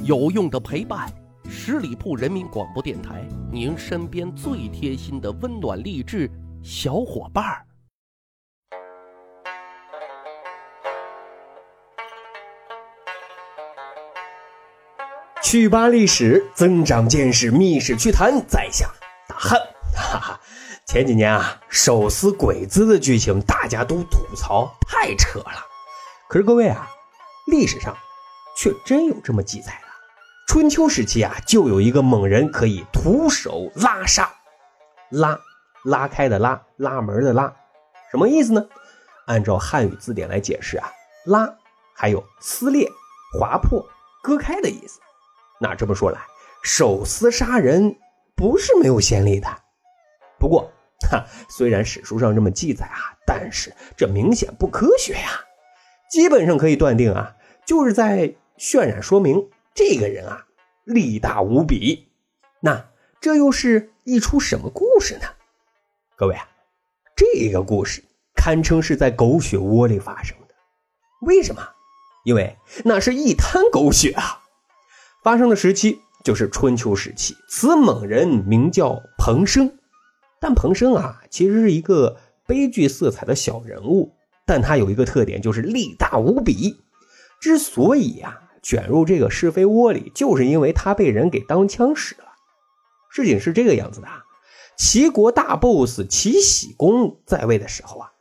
有用的陪伴，十里铺人民广播电台，您身边最贴心的温暖励志小伙伴儿。去吧历史，增长见识，密室趣谈，在下大汉。哈哈，前几年啊，手撕鬼子的剧情大家都吐槽太扯了。可是各位啊，历史上却真有这么记载的。春秋时期啊，就有一个猛人可以徒手拉沙，拉拉开的拉，拉门的拉，什么意思呢？按照汉语字典来解释啊，拉还有撕裂、划破、割开的意思。那这么说来，手撕杀人不是没有先例的。不过，哈，虽然史书上这么记载啊，但是这明显不科学呀。基本上可以断定啊，就是在渲染说明这个人啊力大无比。那这又是一出什么故事呢？各位啊，这个故事堪称是在狗血窝里发生的。为什么？因为那是一滩狗血啊！发生的时期就是春秋时期，此猛人名叫彭生，但彭生啊其实是一个悲剧色彩的小人物，但他有一个特点就是力大无比。之所以啊卷入这个是非窝里，就是因为他被人给当枪使了。事情是这个样子的啊，齐国大 boss 齐僖公在位的时候啊，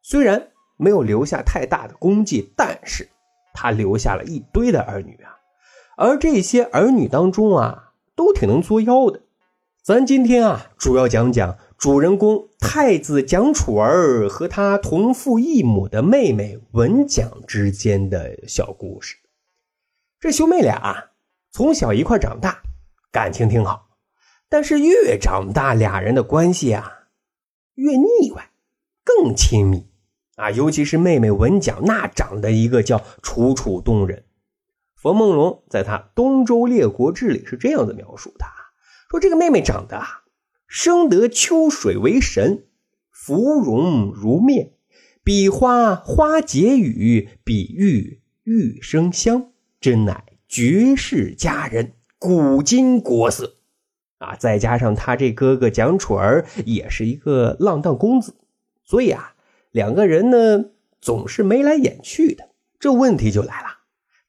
虽然没有留下太大的功绩，但是他留下了一堆的儿女啊。而这些儿女当中啊，都挺能作妖的。咱今天啊，主要讲讲主人公太子蒋楚儿和他同父异母的妹妹文蒋之间的小故事。这兄妹俩啊，从小一块长大，感情挺好。但是越长大，俩人的关系啊，越腻歪，更亲密啊。尤其是妹妹文蒋，那长得一个叫楚楚动人。冯梦龙在他《东周列国志》里是这样的描述的：说这个妹妹长得啊，生得秋水为神，芙蓉如面，比花花解语，比玉玉生香，真乃绝世佳人，古今国色啊！再加上他这哥哥蒋楚儿也是一个浪荡公子，所以啊，两个人呢总是眉来眼去的。这问题就来了。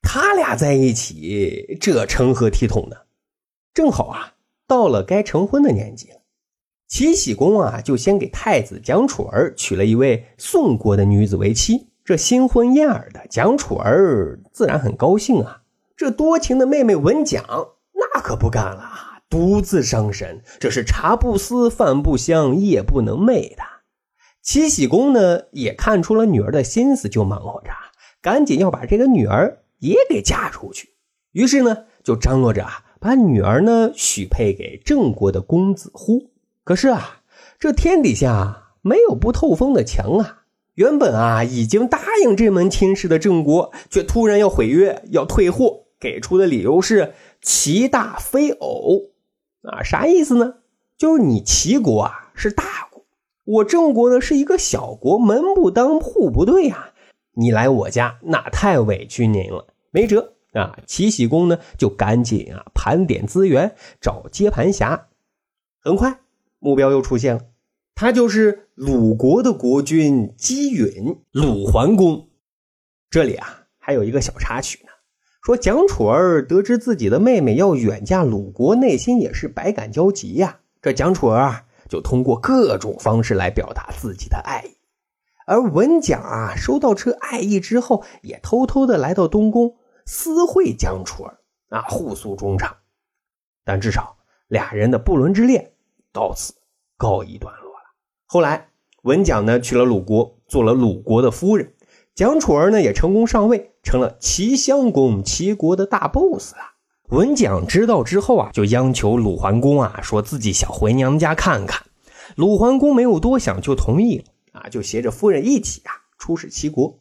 他俩在一起，这成何体统呢？正好啊，到了该成婚的年纪了。齐僖公啊，就先给太子蒋楚儿娶了一位宋国的女子为妻。这新婚燕尔的蒋楚儿自然很高兴啊。这多情的妹妹文蒋那可不干了，独自伤神。这是茶不思饭不香，夜不能寐的。齐喜公呢，也看出了女儿的心思，就忙活着，赶紧要把这个女儿。也给嫁出去，于是呢，就张罗着啊，把女儿呢许配给郑国的公子乎。可是啊，这天底下没有不透风的墙啊。原本啊，已经答应这门亲事的郑国，却突然要毁约，要退货，给出的理由是齐大非偶啊，啥意思呢？就是你齐国啊是大国，我郑国呢是一个小国，门不当户不对呀。你来我家，那太委屈您了，没辙啊！齐僖公呢，就赶紧啊盘点资源，找接盘侠。很快，目标又出现了，他就是鲁国的国君姬允，鲁桓公。这里啊，还有一个小插曲呢，说蒋楚儿得知自己的妹妹要远嫁鲁国，内心也是百感交集呀。这蒋楚儿啊，就通过各种方式来表达自己的爱意。而文蒋啊，收到这爱意之后，也偷偷的来到东宫私会蒋楚儿啊，互诉衷肠。但至少俩人的不伦之恋到此告一段落了。后来文蒋呢去了鲁国，做了鲁国的夫人，蒋楚儿呢也成功上位，成了齐襄公齐国的大 boss 了。文蒋知道之后啊，就央求鲁桓公啊，说自己想回娘家看看。鲁桓公没有多想，就同意了。啊，就携着夫人一起啊，出使齐国。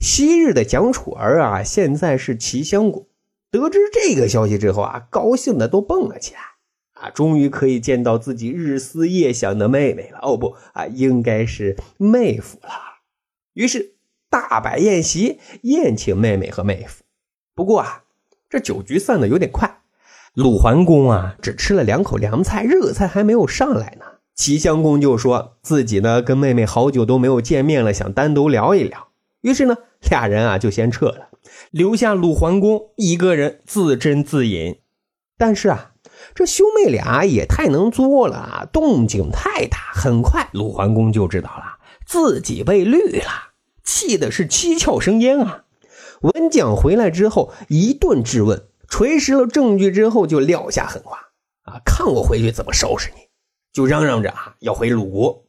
昔日的蒋楚儿啊，现在是齐襄公。得知这个消息之后啊，高兴的都蹦了起来。啊，终于可以见到自己日思夜想的妹妹了。哦不啊，应该是妹夫了。于是大摆宴席，宴请妹妹和妹夫。不过啊，这酒局散的有点快。鲁桓公啊，只吃了两口凉菜，热菜还没有上来呢。齐襄公就说自己呢跟妹妹好久都没有见面了，想单独聊一聊。于是呢，俩人啊就先撤了，留下鲁桓公一个人自斟自饮。但是啊，这兄妹俩也太能作了，动静太大。很快，鲁桓公就知道了自己被绿了，气的是七窍生烟啊。文蒋回来之后，一顿质问。锤实了证据之后，就撂下狠话啊！看我回去怎么收拾你！就嚷嚷着啊要回鲁国。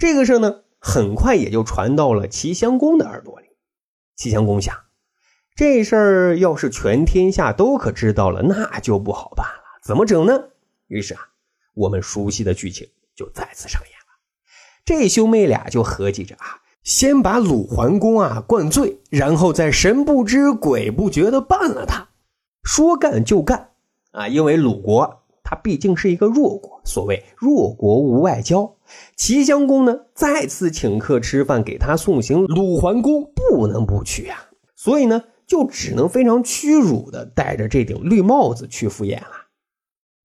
这个事呢，很快也就传到了齐襄公的耳朵里。齐襄公想，这事儿要是全天下都可知道了，那就不好办了。怎么整呢？于是啊，我们熟悉的剧情就再次上演了。这兄妹俩就合计着啊，先把鲁桓公啊灌醉，然后再神不知鬼不觉的办了他。说干就干啊！因为鲁国它毕竟是一个弱国，所谓弱国无外交。齐襄公呢再次请客吃饭，给他送行，鲁桓公不能不去呀。所以呢，就只能非常屈辱的戴着这顶绿帽子去赴宴了。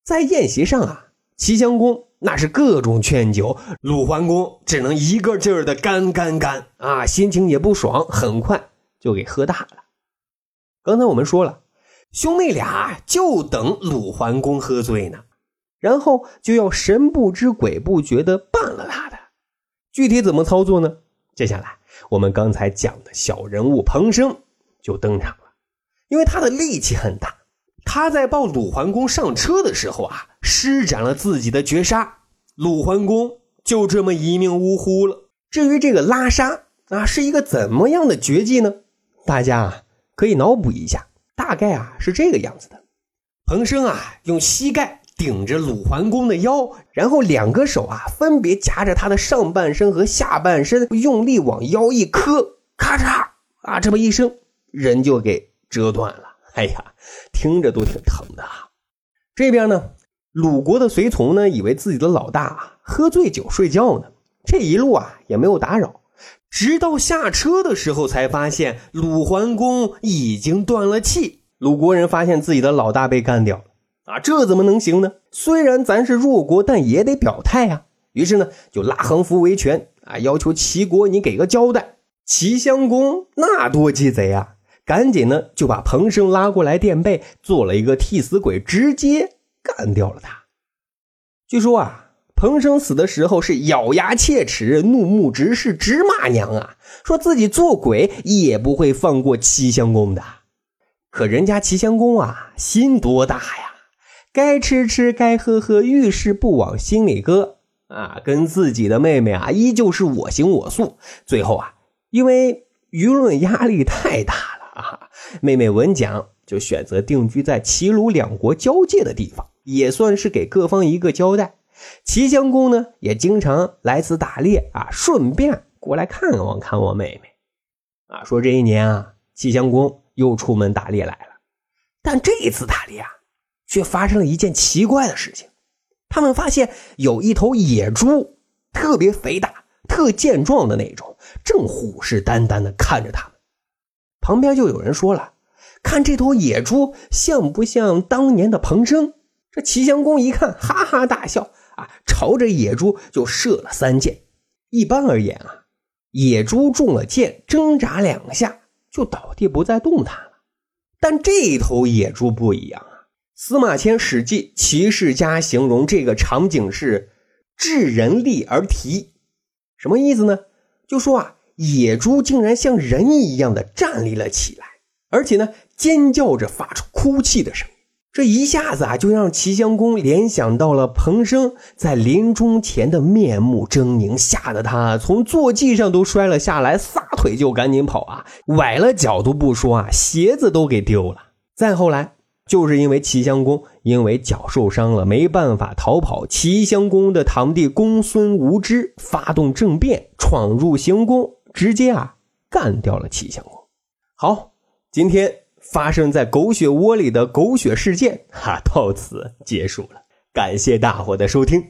在宴席上啊，齐襄公那是各种劝酒，鲁桓公只能一个劲儿的干干干啊，心情也不爽，很快就给喝大了。刚才我们说了。兄妹俩就等鲁桓公喝醉呢，然后就要神不知鬼不觉的办了他的。具体怎么操作呢？接下来我们刚才讲的小人物彭生就登场了，因为他的力气很大。他在抱鲁桓公上车的时候啊，施展了自己的绝杀，鲁桓公就这么一命呜呼了。至于这个拉杀啊，是一个怎么样的绝技呢？大家可以脑补一下。大概啊是这个样子的，彭生啊用膝盖顶着鲁桓公的腰，然后两个手啊分别夹着他的上半身和下半身，用力往腰一磕，咔嚓啊这么一声，人就给折断了。哎呀，听着都挺疼的。这边呢，鲁国的随从呢以为自己的老大喝醉酒睡觉呢，这一路啊也没有打扰。直到下车的时候，才发现鲁桓公已经断了气。鲁国人发现自己的老大被干掉了，啊，这怎么能行呢？虽然咱是弱国，但也得表态啊。于是呢，就拉横幅维权，啊，要求齐国你给个交代。齐襄公那多鸡贼啊，赶紧呢就把彭生拉过来垫背，做了一个替死鬼，直接干掉了他。据说啊。彭生死的时候是咬牙切齿、怒目直视、直骂娘啊，说自己做鬼也不会放过齐襄公的。可人家齐襄公啊，心多大呀？该吃吃，该喝喝，遇事不往心里搁啊。跟自己的妹妹啊，依旧是我行我素。最后啊，因为舆论压力太大，妹妹文讲就选择定居在齐鲁两国交界的地方，也算是给各方一个交代。齐襄公呢，也经常来此打猎啊，顺便过来看望看望妹妹。啊，说这一年啊，齐襄公又出门打猎来了，但这一次打猎啊，却发生了一件奇怪的事情。他们发现有一头野猪，特别肥大、特健壮的那种，正虎视眈眈的看着他们。旁边就有人说了：“看这头野猪像不像当年的彭生？”这齐襄公一看，哈哈大笑。啊朝着野猪就射了三箭。一般而言啊，野猪中了箭，挣扎两下就倒地不再动弹了。但这头野猪不一样啊。司马迁《史记·齐世家》形容这个场景是“置人力而啼”，什么意思呢？就说啊，野猪竟然像人一样的站立了起来，而且呢，尖叫着发出哭泣的声音。这一下子啊，就让齐襄公联想到了彭生在临终前的面目狰狞，吓得他从坐骑上都摔了下来，撒腿就赶紧跑啊，崴了脚都不说啊，鞋子都给丢了。再后来，就是因为齐襄公因为脚受伤了，没办法逃跑，齐襄公的堂弟公孙无知发动政变，闯入行宫，直接啊干掉了齐襄公。好，今天。发生在狗血窝里的狗血事件，哈，到此结束了。感谢大伙的收听。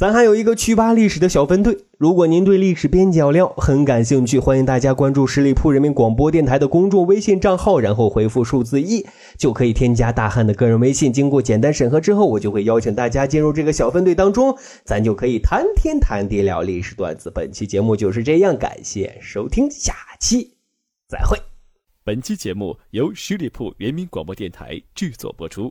咱还有一个趣吧历史的小分队，如果您对历史边角料很感兴趣，欢迎大家关注十里铺人民广播电台的公众微信账号，然后回复数字一，就可以添加大汉的个人微信。经过简单审核之后，我就会邀请大家进入这个小分队当中，咱就可以谈天谈地聊历史段子。本期节目就是这样，感谢收听，下期再会。本期节目由十里铺人民广播电台制作播出。